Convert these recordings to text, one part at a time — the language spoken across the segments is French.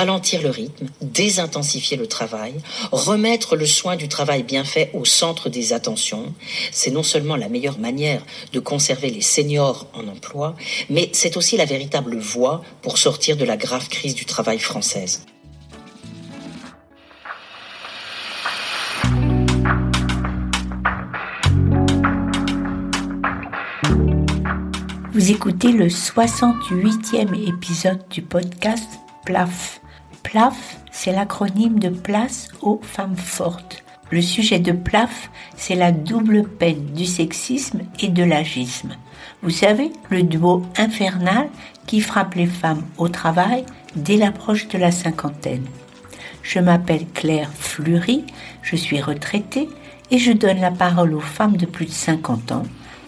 ralentir le rythme, désintensifier le travail, remettre le soin du travail bien fait au centre des attentions, c'est non seulement la meilleure manière de conserver les seniors en emploi, mais c'est aussi la véritable voie pour sortir de la grave crise du travail française. Écoutez le 68e épisode du podcast PLAF, PLAF, c'est l'acronyme de Place aux femmes fortes. Le sujet de PLAF, c'est la double peine du sexisme et de l'agisme. Vous savez, le duo infernal qui frappe les femmes au travail dès l'approche de la cinquantaine. Je m'appelle Claire Fleury, je suis retraitée et je donne la parole aux femmes de plus de 50 ans,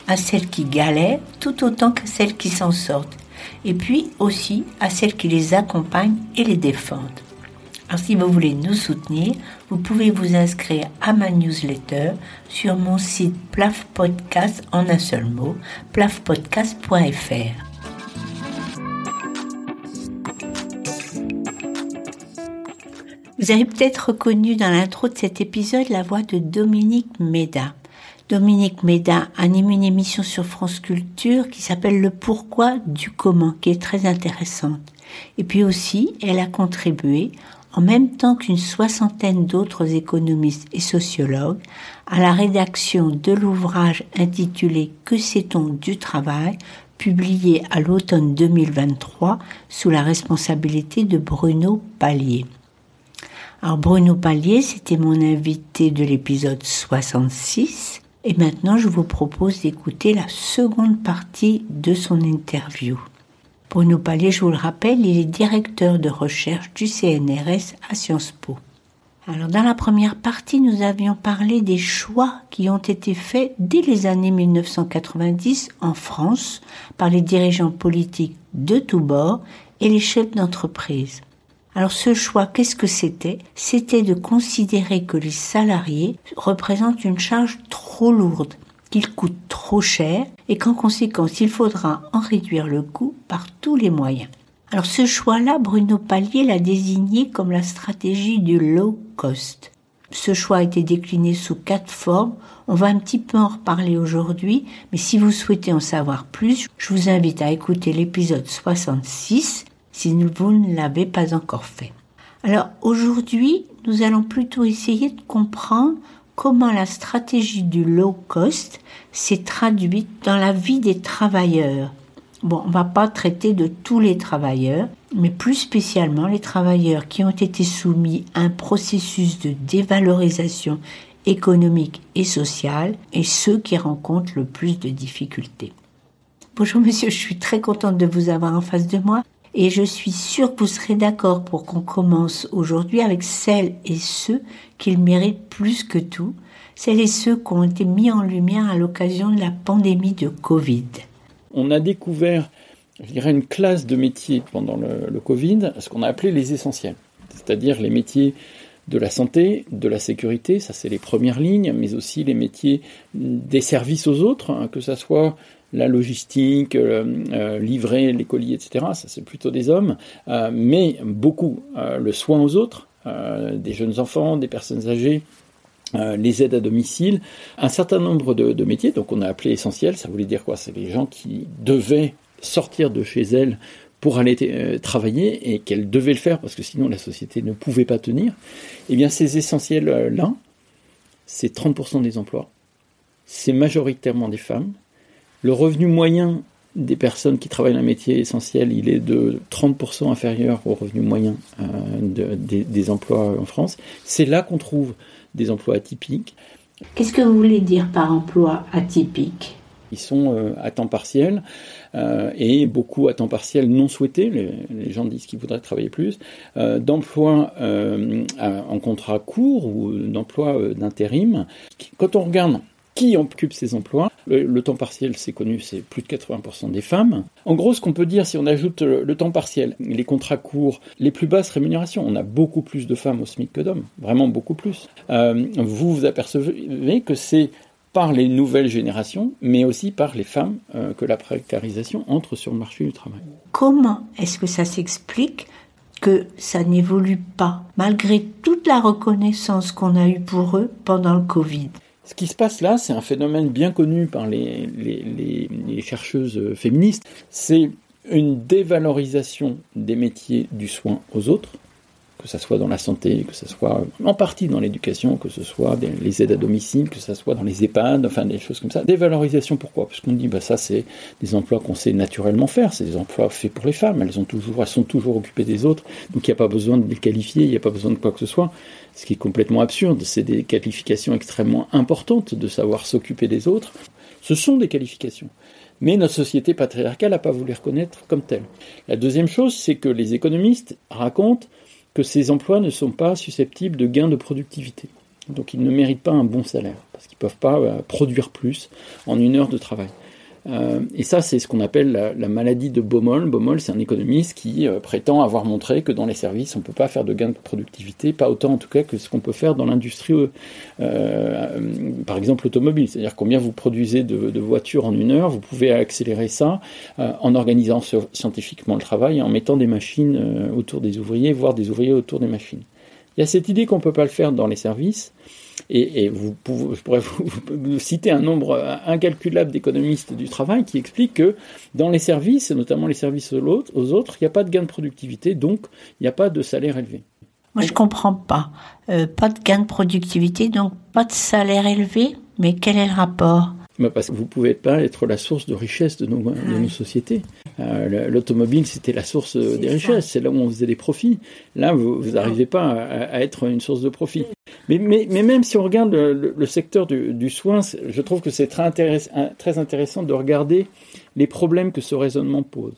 à celles qui galèrent tout autant qu'à celles qui s'en sortent et puis aussi à celles qui les accompagnent et les défendent. Alors si vous voulez nous soutenir, vous pouvez vous inscrire à ma newsletter sur mon site Plaf Podcast en un seul mot, plafpodcast.fr. Vous avez peut-être reconnu dans l'intro de cet épisode la voix de Dominique Méda. Dominique Méda anime une émission sur France Culture qui s'appelle Le pourquoi du comment, qui est très intéressante. Et puis aussi, elle a contribué, en même temps qu'une soixantaine d'autres économistes et sociologues, à la rédaction de l'ouvrage intitulé Que sait-on du travail, publié à l'automne 2023 sous la responsabilité de Bruno Pallier. Alors Bruno Pallier, c'était mon invité de l'épisode 66 et maintenant, je vous propose d'écouter la seconde partie de son interview. Bruno Pallier, je vous le rappelle, il est directeur de recherche du CNRS à Sciences Po. Alors, dans la première partie, nous avions parlé des choix qui ont été faits dès les années 1990 en France par les dirigeants politiques de tous bords et les chefs d'entreprise. Alors ce choix, qu'est-ce que c'était? C'était de considérer que les salariés représentent une charge trop lourde, qu'ils coûtent trop cher et qu'en conséquence il faudra en réduire le coût par tous les moyens. Alors ce choix-là, Bruno Pallier l'a désigné comme la stratégie du low cost. Ce choix a été décliné sous quatre formes. On va un petit peu en reparler aujourd'hui, mais si vous souhaitez en savoir plus, je vous invite à écouter l'épisode 66 si vous ne l'avez pas encore fait. Alors aujourd'hui, nous allons plutôt essayer de comprendre comment la stratégie du low cost s'est traduite dans la vie des travailleurs. Bon, on va pas traiter de tous les travailleurs, mais plus spécialement les travailleurs qui ont été soumis à un processus de dévalorisation économique et sociale et ceux qui rencontrent le plus de difficultés. Bonjour monsieur, je suis très contente de vous avoir en face de moi et je suis sûre que vous serez d'accord pour qu'on commence aujourd'hui avec celles et ceux qu'ils méritent plus que tout, celles et ceux qui ont été mis en lumière à l'occasion de la pandémie de Covid. On a découvert, je dirais, une classe de métiers pendant le, le Covid, ce qu'on a appelé les essentiels, c'est-à-dire les métiers de la santé, de la sécurité, ça c'est les premières lignes, mais aussi les métiers des services aux autres, hein, que ce soit la logistique, euh, euh, livrer les colis, etc. Ça, c'est plutôt des hommes, euh, mais beaucoup le soin aux autres, des jeunes enfants, des personnes âgées. les aides à domicile, un certain nombre de, métiers, donc on a appelé essentiels, ça voulait dire quoi? C'est les gens qui devaient sortir de chez elles pour aller travailler et qu'elles devaient le faire parce que sinon la société ne pouvait pas tenir. Eh bien ces essentiels-là, c'est 30% des emplois, c'est majoritairement des femmes, le revenu moyen des personnes qui travaillent dans un métier essentiel, il est de 30% inférieur au revenu moyen euh, des, emplois en France. C'est là qu'on trouve des emplois atypiques. Qu'est-ce que vous voulez dire par emploi atypique? Ils sont euh, à temps partiel euh, et beaucoup à temps partiel non souhaité. Les, gens disent qu'ils voudraient travailler plus. d'emplois en contrat court ou d'emplois d'intérim. Quand on regarde qui occupe ces emplois. Le, temps partiel, c'est connu, c'est plus de 80% des femmes. En gros, ce qu'on peut dire, si on ajoute le, temps partiel, les contrats courts, les plus basses rémunérations, on a beaucoup plus de femmes au SMIC que d'hommes, vraiment beaucoup plus. Euh, vous vous apercevez que c'est par les nouvelles générations, mais aussi par les femmes euh, que la précarisation entre sur le marché du travail. Comment est-ce que ça s'explique que ça n'évolue pas, malgré toute la reconnaissance qu'on a eue pour eux pendant le Covid? Ce qui se passe là, c'est un phénomène bien connu par les, chercheuses féministes. C'est une dévalorisation des métiers du soin aux autres, que ce soit dans la santé, que ce soit en partie dans l'éducation, que ce soit les aides à domicile, que ce soit dans les EHPAD, enfin des choses comme ça. Dévalorisation, pourquoi? Parce qu'on dit, bah, ça c'est des emplois qu'on sait naturellement faire, c'est des emplois faits pour les femmes, elles, ont toujours, elles sont toujours occupées des autres, donc il n'y a pas besoin de les qualifier, il n'y a pas besoin de quoi que ce soit. Ce qui est complètement absurde, c'est des qualifications extrêmement importantes de savoir s'occuper des autres. Ce sont des qualifications mais notre société patriarcale n'a pas voulu reconnaître comme telles. La deuxième chose, c'est que les économistes racontent que ces emplois ne sont pas susceptibles de gains de productivité. Donc ils ne méritent pas un bon salaire, parce qu'ils ne peuvent pas euh, produire plus en une heure de travail. Euh, et ça, c'est ce qu'on appelle la, maladie de Baumol. Baumol, c'est un économiste qui euh, prétend avoir montré que dans les services, on ne peut pas faire de gains de productivité, pas autant en tout cas que ce qu'on peut faire dans l'industrie, par exemple automobile. C'est-à-dire combien vous produisez de, voitures en une heure, vous pouvez accélérer ça en organisant scientifiquement le travail en mettant des machines autour des ouvriers, voire des ouvriers autour des machines. Il y a cette idée qu'on ne peut pas le faire dans les services. Et, vous je pourrais vous, citer un nombre incalculable d'économistes du travail qui expliquent que dans les services, et notamment les services aux autres, il n'y a pas de gain de productivité, donc il n'y a pas de salaire élevé. Moi, je comprends pas. Euh, pas de gain de productivité, donc pas de salaire élevé, mais quel est le rapport? Parce que vous ne pouvez pas être la source de richesse de nos, de nos sociétés. Euh, L'automobile, c'était la source des richesses, c'est là où on faisait des profits. Là, vous n'arrivez pas à, être une source de profit. Mais, mais, mais même si on regarde le, le secteur du, du, soin, je trouve que c'est très, intéress très intéressant de regarder les problèmes que ce raisonnement pose.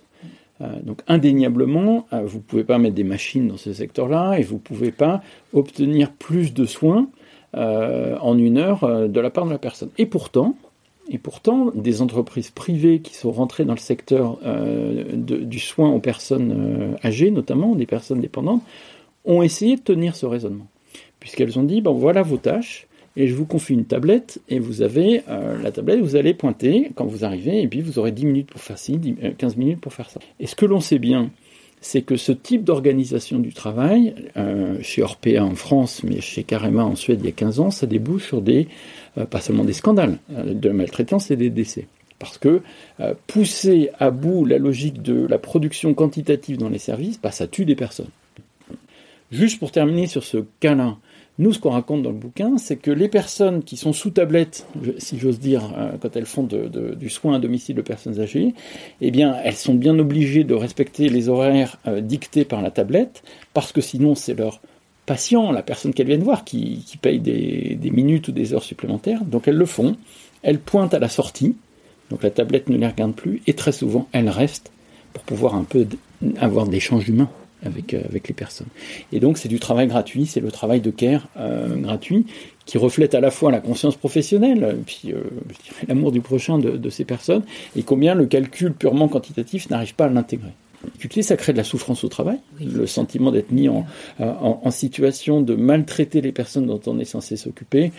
Euh, donc indéniablement, euh, vous ne pouvez pas mettre des machines dans ce secteur-là et vous ne pouvez pas obtenir plus de soins euh, en une heure de la part de la personne. Et pourtant, et pourtant, des entreprises privées qui sont rentrées dans le secteur euh, du soin aux personnes euh, âgées, notamment des personnes dépendantes, ont essayé de tenir ce raisonnement. Puisqu'elles ont dit, bon voilà vos tâches, et je vous confie une tablette, et vous avez euh, la tablette, vous allez pointer quand vous arrivez, et puis vous aurez 10 minutes pour faire ci, 15 minutes pour faire ça. Et ce que l'on sait bien, c'est que ce type d'organisation du travail, chez Orpea en France, mais chez Carema en Suède il y a 15 ans, ça débouche sur des euh, pas seulement des scandales euh, de maltraitance et des décès. Parce que euh, pousser à bout la logique de la production quantitative dans les services, bah, ça tue des personnes. Juste pour terminer sur ce cas-là, nous, ce qu'on raconte dans le bouquin, c'est que les personnes qui sont sous tablette, si j'ose dire, quand elles font du soin à domicile de personnes âgées, eh bien, elles sont bien obligées de respecter les horaires dictés par la tablette, parce que sinon, c'est leur patient, la personne qu'elles viennent voir, qui, paye des, minutes ou des heures supplémentaires. Donc elles le font, elles pointent à la sortie, donc la tablette ne les regarde plus, et très souvent elles restent pour pouvoir un peu avoir des échanges humains avec, euh, avec les personnes. Et donc c'est du travail gratuit, c'est le travail de care euh, gratuit qui reflète à la fois la conscience professionnelle, puis euh, l'amour du prochain de, de, ces personnes, et combien le calcul purement quantitatif n'arrive pas à l'intégrer ça crée de la souffrance au travail, le sentiment d'être mis en, en, situation de maltraiter les personnes dont on est censé s'occuper.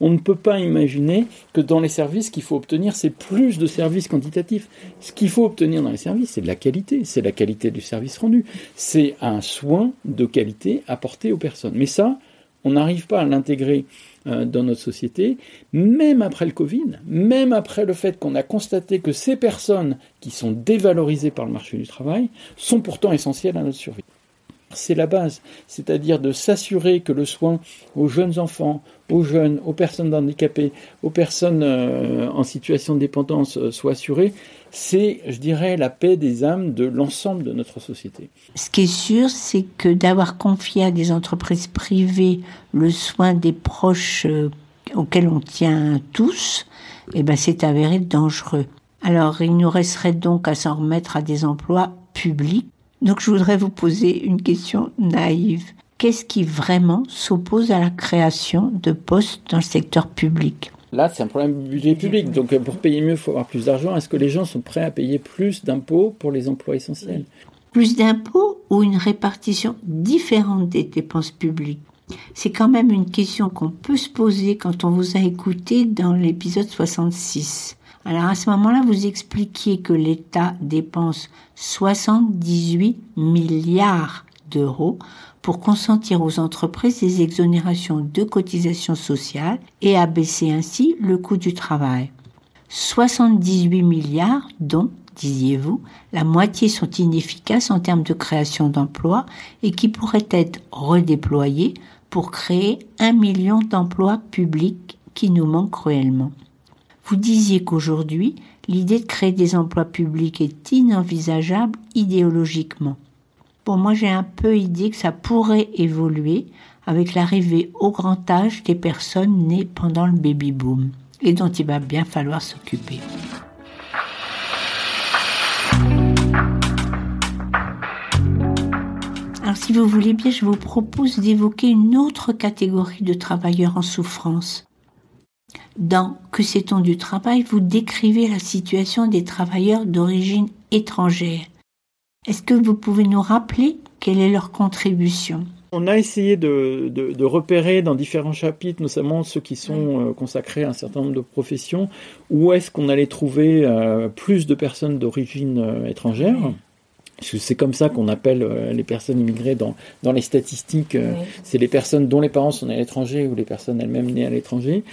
On ne peut pas imaginer que dans les services, ce qu'il faut obtenir, c'est plus de services quantitatifs. Ce qu'il faut obtenir dans les services, c'est de la qualité, c'est la qualité du service rendu, c'est un soin de qualité apporté aux personnes. Mais ça, on n'arrive pas à l'intégrer euh, dans notre société, même après le Covid, même après le fait qu'on a constaté que ces personnes qui sont dévalorisées par le marché du travail sont pourtant essentielles à notre survie. C'est la base, c'est-à-dire de s'assurer que le soin aux jeunes enfants, aux jeunes, aux personnes handicapées, aux personnes euh, en situation de dépendance euh, soit assuré c'est, je dirais, la paix des âmes de l'ensemble de notre société. Ce qui est sûr, c'est que d'avoir confié à des entreprises privées le soin des proches euh, auxquels on tient tous, eh ben, c'est avéré dangereux. Alors, il nous resterait donc à s'en remettre à des emplois publics. Donc, je voudrais vous poser une question naïve. Qu'est-ce qui vraiment s'oppose à la création de postes dans le secteur public? Là, c'est un problème de budget public. Donc, pour payer mieux, il faut avoir plus d'argent. Est-ce que les gens sont prêts à payer plus d'impôts pour les emplois essentiels? Plus d'impôts ou une répartition différente des dépenses publiques? C'est quand même une question qu'on peut se poser quand on vous a écouté dans l'épisode 66. Alors à ce moment-là, vous expliquiez que l'État dépense 78 milliards d'euros pour consentir aux entreprises des exonérations de cotisations sociales et abaisser ainsi le coût du travail. 78 milliards dont, disiez-vous, la moitié sont inefficaces en termes de création d'emplois et qui pourraient être redéployés pour créer un million d'emplois publics qui nous manquent cruellement. Vous disiez qu'aujourd'hui, l'idée de créer des emplois publics est inenvisageable idéologiquement. Pour moi, j'ai un peu idée que ça pourrait évoluer avec l'arrivée au grand âge des personnes nées pendant le baby-boom et dont il va bien falloir s'occuper. Alors si vous voulez bien, je vous propose d'évoquer une autre catégorie de travailleurs en souffrance. Dans Que sait-on du travail, vous décrivez la situation des travailleurs d'origine étrangère. Est-ce que vous pouvez nous rappeler quelle est leur contribution? On a essayé de, repérer dans différents chapitres, notamment ceux qui sont euh, consacrés à un certain nombre de professions, où est-ce qu'on allait trouver euh, plus de personnes d'origine euh, étrangère. C'est comme ça qu'on appelle euh, les personnes immigrées dans, dans les statistiques. Euh, c'est les personnes dont les parents sont nés à l'étranger ou les personnes elles-mêmes nées à l'étranger.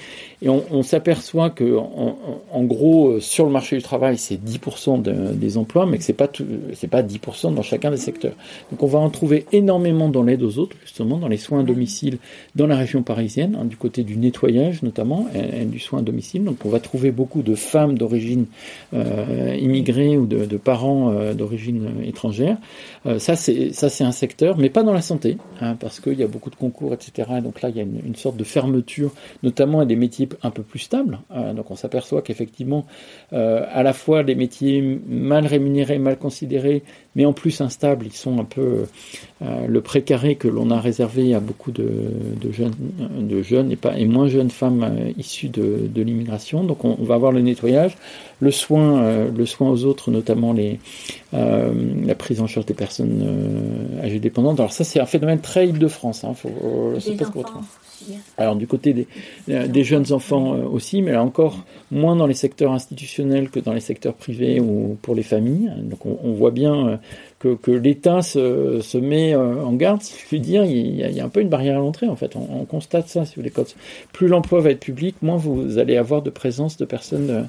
Et on, on s'aperçoit que, en, en, gros, euh, sur le marché du travail, c'est 10% des emplois, mais que c'est pas c'est pas 10% dans chacun des secteurs. Donc on va en trouver énormément dans l'aide aux autres, justement, dans les soins à domicile, dans la région parisienne, hein, du côté du nettoyage notamment, et, du soin à domicile. Donc on va trouver beaucoup de femmes d'origine euh, immigrée ou de, de parents d'origine étrangère Euh, ça, c'est un secteur, mais pas dans la santé, hein, parce qu'il y a beaucoup de concours, etc. Et donc là, il y a une, sorte de fermeture, notamment à des métiers un peu plus stables. Hein. donc on s'aperçoit qu'effectivement, euh, à la fois les métiers mal rémunérés, mal considérés, mais en plus instables, ils sont un peu euh, le précaré que l'on a réservé à beaucoup de, jeunes, de jeunes et pas et moins jeunes femmes issues de, l'immigration. Donc on, va avoir le nettoyage, le soin, le soin aux autres, notamment les la prise en charge des personnes euh, âgées dépendantes. Alors ça, c'est un phénomène très Île-de-France. Hein, faut, euh, Alors du côté des, euh, jeunes enfants aussi, mais là encore moins dans les secteurs institutionnels que dans les secteurs privés ou pour les familles. Donc on, voit bien que, que l'État se, met en garde, si je puis dire. Il y, a, un peu une barrière à l'entrée en fait. On, constate ça, si vous voulez. plus l'emploi va être public, moins vous allez avoir de présence de personnes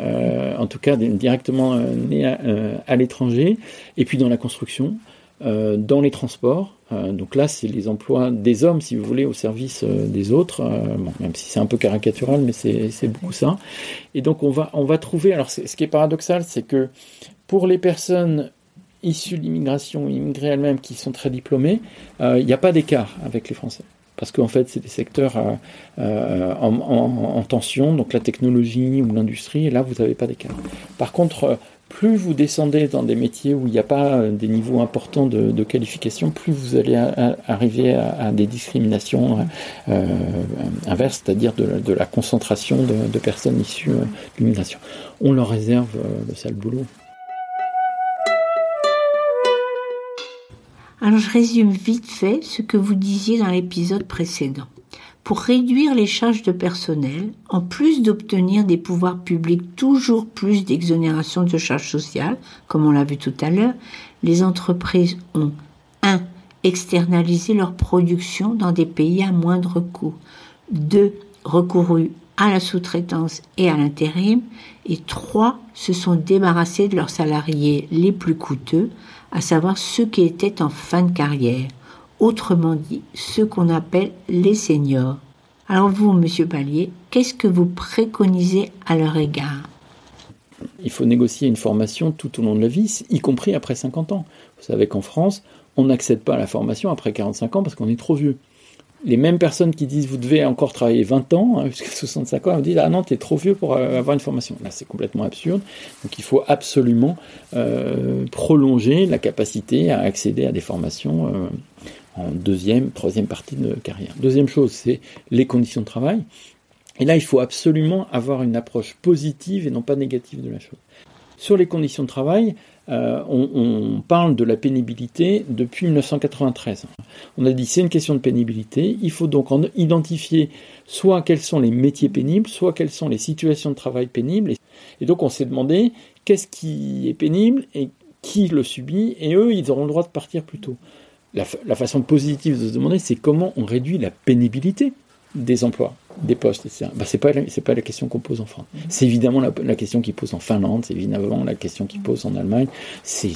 euh, en tout cas directement euh, euh, à, l'étranger, et puis dans la construction, dans les transports. donc là, c'est les emplois des hommes, si vous voulez, au service des autres, même si c'est un peu caricatural, mais c'est beaucoup ça. Et donc on va, on va trouver, alors ce qui est paradoxal, c'est que pour les personnes issues de l'immigration, immigrées elles-mêmes, qui sont très diplômées, il n'y a pas d'écart avec les Français parce qu'en fait, c'est des secteurs euh, euh, en, tension, donc la technologie ou l'industrie, là, vous n'avez pas d'écart. Par contre, euh, plus vous descendez dans des métiers où il n'y a pas des niveaux importants de, qualification, plus vous allez arriver à, des discriminations inverses, c'est-à-dire de, la concentration de, personnes issues de l'immigration. On leur réserve le sale boulot. Alors je résume vite fait ce que vous disiez dans l'épisode précédent. Pour réduire les charges de personnel, en plus d'obtenir des pouvoirs publics toujours plus d'exonération de charges sociales, comme on l'a vu tout à l'heure, les entreprises ont 1. externalisé leur production dans des pays à moindre coût, 2. recouru à la sous-traitance et à l'intérim, et 3. se sont débarrassés de leurs salariés les plus coûteux, à savoir ceux qui étaient en fin de carrière, autrement dit ceux qu'on appelle les seniors. Alors vous, Monsieur Pallier, qu'est-ce que vous préconisez à leur égard? Il faut négocier une formation tout au long de la vie, y compris après 50 ans. Vous savez qu'en France, on n'accède pas à la formation après 45 ans parce qu'on est trop vieux les mêmes personnes qui disent vous devez encore travailler 20 ans, hein, jusqu'à 65 ans, elles disent ah non, tu es trop vieux pour euh, avoir une formation. Là, c'est complètement absurde. Donc il faut absolument euh, prolonger la capacité à accéder à des formations euh, en deuxième, troisième partie de carrière. Deuxième chose, c'est les conditions de travail. Et là, il faut absolument avoir une approche positive et non pas négative de la chose. Sur les conditions de travail, euh, on, parle de la pénibilité depuis 1993. On a dit c'est une question de pénibilité, il faut donc en identifier soit quels sont les métiers pénibles, soit quelles sont les situations de travail pénibles. Et donc on s'est demandé qu'est-ce qui est pénible et qui le subit, et eux, ils auront le droit de partir plus tôt. La, façon positive de se demander, c'est comment on réduit la pénibilité des emplois des postes, etc. C'est pas c'est pas la question qu'on pose en France. Mhm. C'est évidemment la, question qu'ils pose en Finlande, c'est évidemment la question qu'ils pose en Allemagne, c'est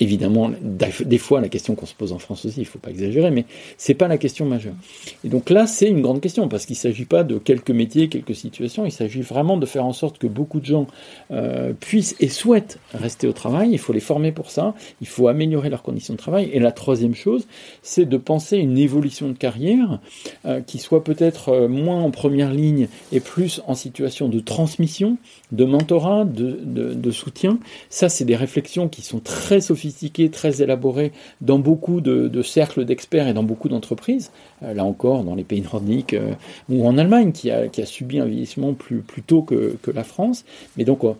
évidemment des fois la question qu'on se pose en France aussi. Il faut pas exagérer, mais c'est pas la question majeure. Et donc là, c'est une grande question parce qu'il s'agit pas de quelques métiers, quelques situations. Il s'agit vraiment de faire en sorte que beaucoup de gens euh, puissent et souhaitent rester au travail. Il faut les former pour ça. Il faut améliorer leurs conditions de travail. Et la troisième chose, c'est de penser une évolution de carrière euh, qui soit peut-être euh, moins en première ligne et plus en situation de transmission, de mentorat, de, soutien. Ça, c'est des réflexions qui sont très sophistiquées, très élaborées dans beaucoup de, cercles d'experts et dans beaucoup d'entreprises. Euh, là encore, dans les pays nordiques euh, ou en Allemagne, qui a, subi un vieillissement plus, tôt que, la France. Mais donc, euh,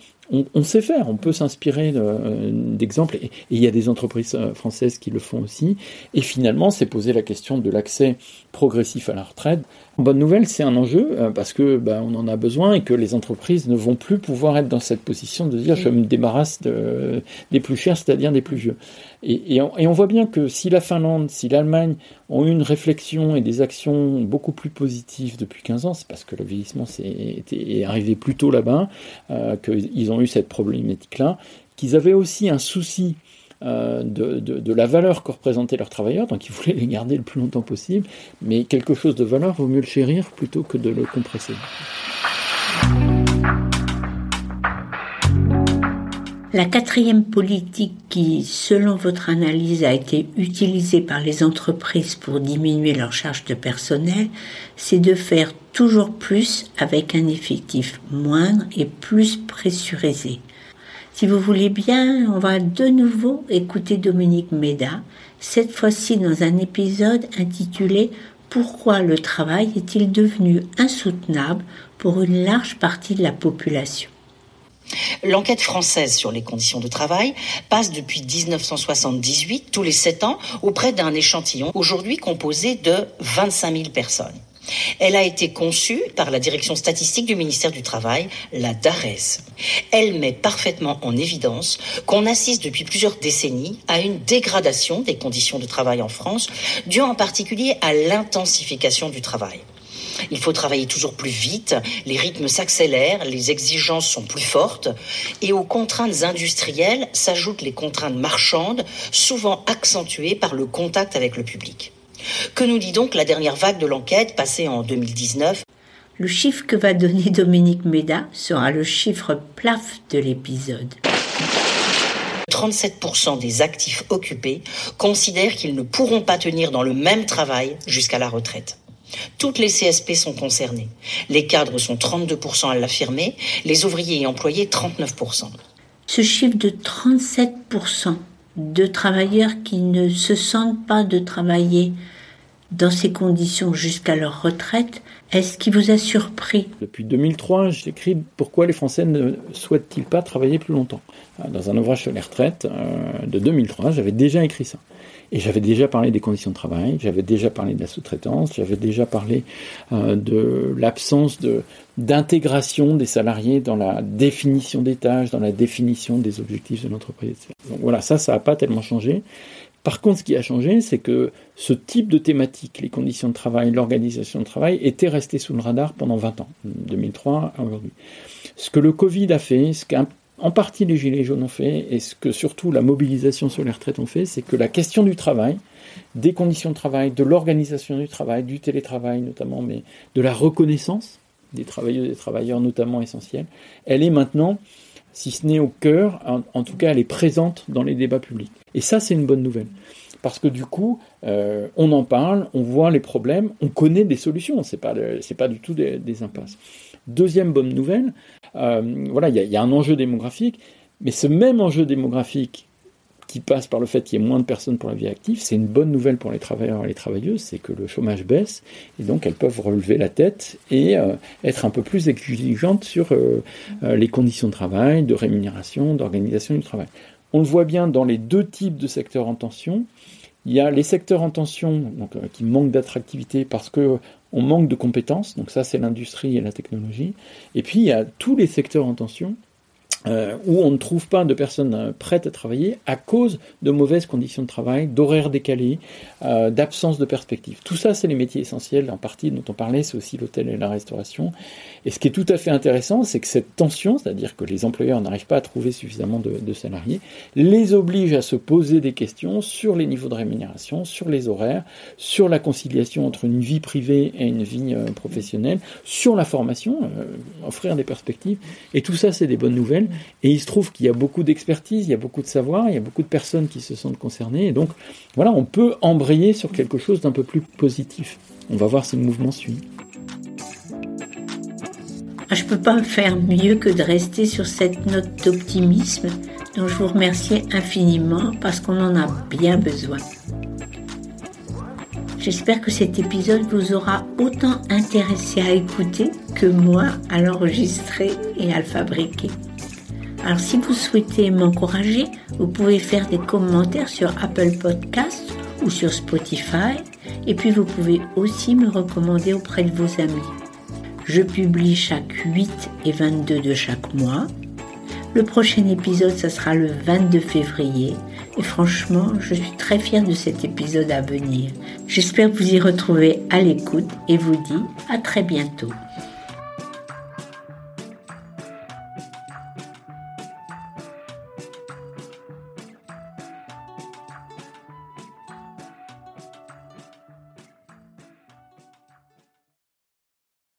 on, sait faire, on peut s'inspirer d'exemples, et, il y a des entreprises euh, françaises qui le font aussi. Et finalement, c'est poser la question de l'accès progressif à la retraite. Bonne nouvelle, c'est un enjeu euh, parce que ben, on en a besoin et que les entreprises ne vont plus pouvoir être dans cette position de dire je me débarrasse des plus chers, c'est-à-dire des plus vieux. Et, on, voit bien que si la Finlande, si l'Allemagne ont eu une réflexion et des actions beaucoup plus positives depuis 15 ans, c'est parce que le vieillissement est, est arrivé plus tôt là-bas, euh, qu'ils ont eu cette problématique-là, qu'ils avaient aussi un souci euh, de, de, la valeur que représentaient leurs travailleurs, donc ils voulaient les garder le plus longtemps possible, mais quelque chose de valeur, vaut mieux le chérir plutôt que de le compresser. La quatrième politique qui, selon votre analyse, a été utilisée par les entreprises pour diminuer leur charge de personnel, c'est de faire toujours plus avec un effectif moindre et plus pressurisé. Si vous voulez bien, on va de nouveau écouter Dominique Méda, cette fois-ci dans un épisode intitulé Pourquoi le travail est-il devenu insoutenable pour une large partie de la population? L'enquête française sur les conditions de travail passe depuis 1978, tous les sept ans, auprès d'un échantillon aujourd'hui composé de 25 000 personnes. Elle a été conçue par la direction statistique du ministère du Travail, la DARES. Elle met parfaitement en évidence qu'on assiste depuis plusieurs décennies à une dégradation des conditions de travail en France, due en particulier à l'intensification du travail. Il faut travailler toujours plus vite, les rythmes s'accélèrent, les exigences sont plus fortes, et aux contraintes industrielles s'ajoutent les contraintes marchandes, souvent accentuées par le contact avec le public. Que nous dit donc la dernière vague de l'enquête passée en 2019 Le chiffre que va donner Dominique Méda sera le chiffre plaf de l'épisode. 37% des actifs occupés considèrent qu'ils ne pourront pas tenir dans le même travail jusqu'à la retraite. Toutes les CSP sont concernées. Les cadres sont 32% à l'affirmer, les ouvriers et employés 39%. Ce chiffre de 37% de travailleurs qui ne se sentent pas de travailler dans ces conditions jusqu'à leur retraite, est-ce qui vous a surpris? Depuis 2003, j'écris Pourquoi les Français ne souhaitent-ils pas travailler plus longtemps? Dans un ouvrage sur les retraites euh, de 2003, j'avais déjà écrit ça. Et j'avais déjà parlé des conditions de travail, j'avais déjà parlé de la sous-traitance, j'avais déjà parlé euh, de l'absence d'intégration des salariés dans la définition des tâches, dans la définition des objectifs de l'entreprise. Donc voilà, ça, ça n'a pas tellement changé. Par contre, ce qui a changé, c'est que ce type de thématique, les conditions de travail, l'organisation de travail, était resté sous le radar pendant 20 ans, 2003 à aujourd'hui. Ce que le Covid a fait, ce qu'un en partie les Gilets jaunes ont fait, et ce que surtout la mobilisation sur les retraites ont fait, c'est que la question du travail, des conditions de travail, de l'organisation du travail, du télétravail notamment, mais de la reconnaissance des travailleuses et des travailleurs notamment essentiels, elle est maintenant, si ce n'est au cœur, en, tout cas elle est présente dans les débats publics. Et ça c'est une bonne nouvelle. Parce que du coup, euh, on en parle, on voit les problèmes, on connaît des solutions, c'est pas, pas du tout des impasses. Deuxième bonne nouvelle, euh, voilà, il y, a un enjeu démographique, mais ce même enjeu démographique qui passe par le fait qu'il y ait moins de personnes pour la vie active, c'est une bonne nouvelle pour les travailleurs et les travailleuses, c'est que le chômage baisse et donc elles peuvent relever la tête et euh, être un peu plus exigeantes sur euh, les conditions de travail, de rémunération, d'organisation du travail. On le voit bien dans les deux types de secteurs en tension. Il y a les secteurs en tension donc, euh, qui manquent d'attractivité parce que on manque de compétences, donc ça c'est l'industrie et la technologie. Et puis il y a tous les secteurs en tension euh, où on ne trouve pas de personnes euh, prêtes à travailler à cause de mauvaises conditions de travail, d'horaires décalés, euh, d'absence de perspective. Tout ça, c'est les métiers essentiels, en partie dont on parlait, c'est aussi l'hôtel et la restauration. Et ce qui est tout à fait intéressant, c'est que cette tension, c'est-à-dire que les employeurs n'arrivent pas à trouver suffisamment de, salariés, les oblige à se poser des questions sur les niveaux de rémunération, sur les horaires, sur la conciliation entre une vie privée et une vie professionnelle, sur la formation, offrir des perspectives. Et tout ça, c'est des bonnes nouvelles. Et il se trouve qu'il y a beaucoup d'expertise, il y a beaucoup de savoir, il y a beaucoup de personnes qui se sentent concernées. Et donc, voilà, on peut embrayer sur quelque chose d'un peu plus positif. On va voir si le mouvement suit. Ah, je ne peux pas faire mieux que de rester sur cette note d'optimisme dont je vous remercie infiniment parce qu'on en a bien besoin. J'espère que cet épisode vous aura autant intéressé à écouter que moi à l'enregistrer et à le fabriquer. Alors si vous souhaitez m'encourager, vous pouvez faire des commentaires sur Apple Podcasts ou sur Spotify et puis vous pouvez aussi me recommander auprès de vos amis. Je publie chaque 8 et 22 de chaque mois. Le prochain épisode, ça sera le 22 février. Et franchement, je suis très fière de cet épisode à venir. J'espère vous y retrouver à l'écoute et vous dis à très bientôt.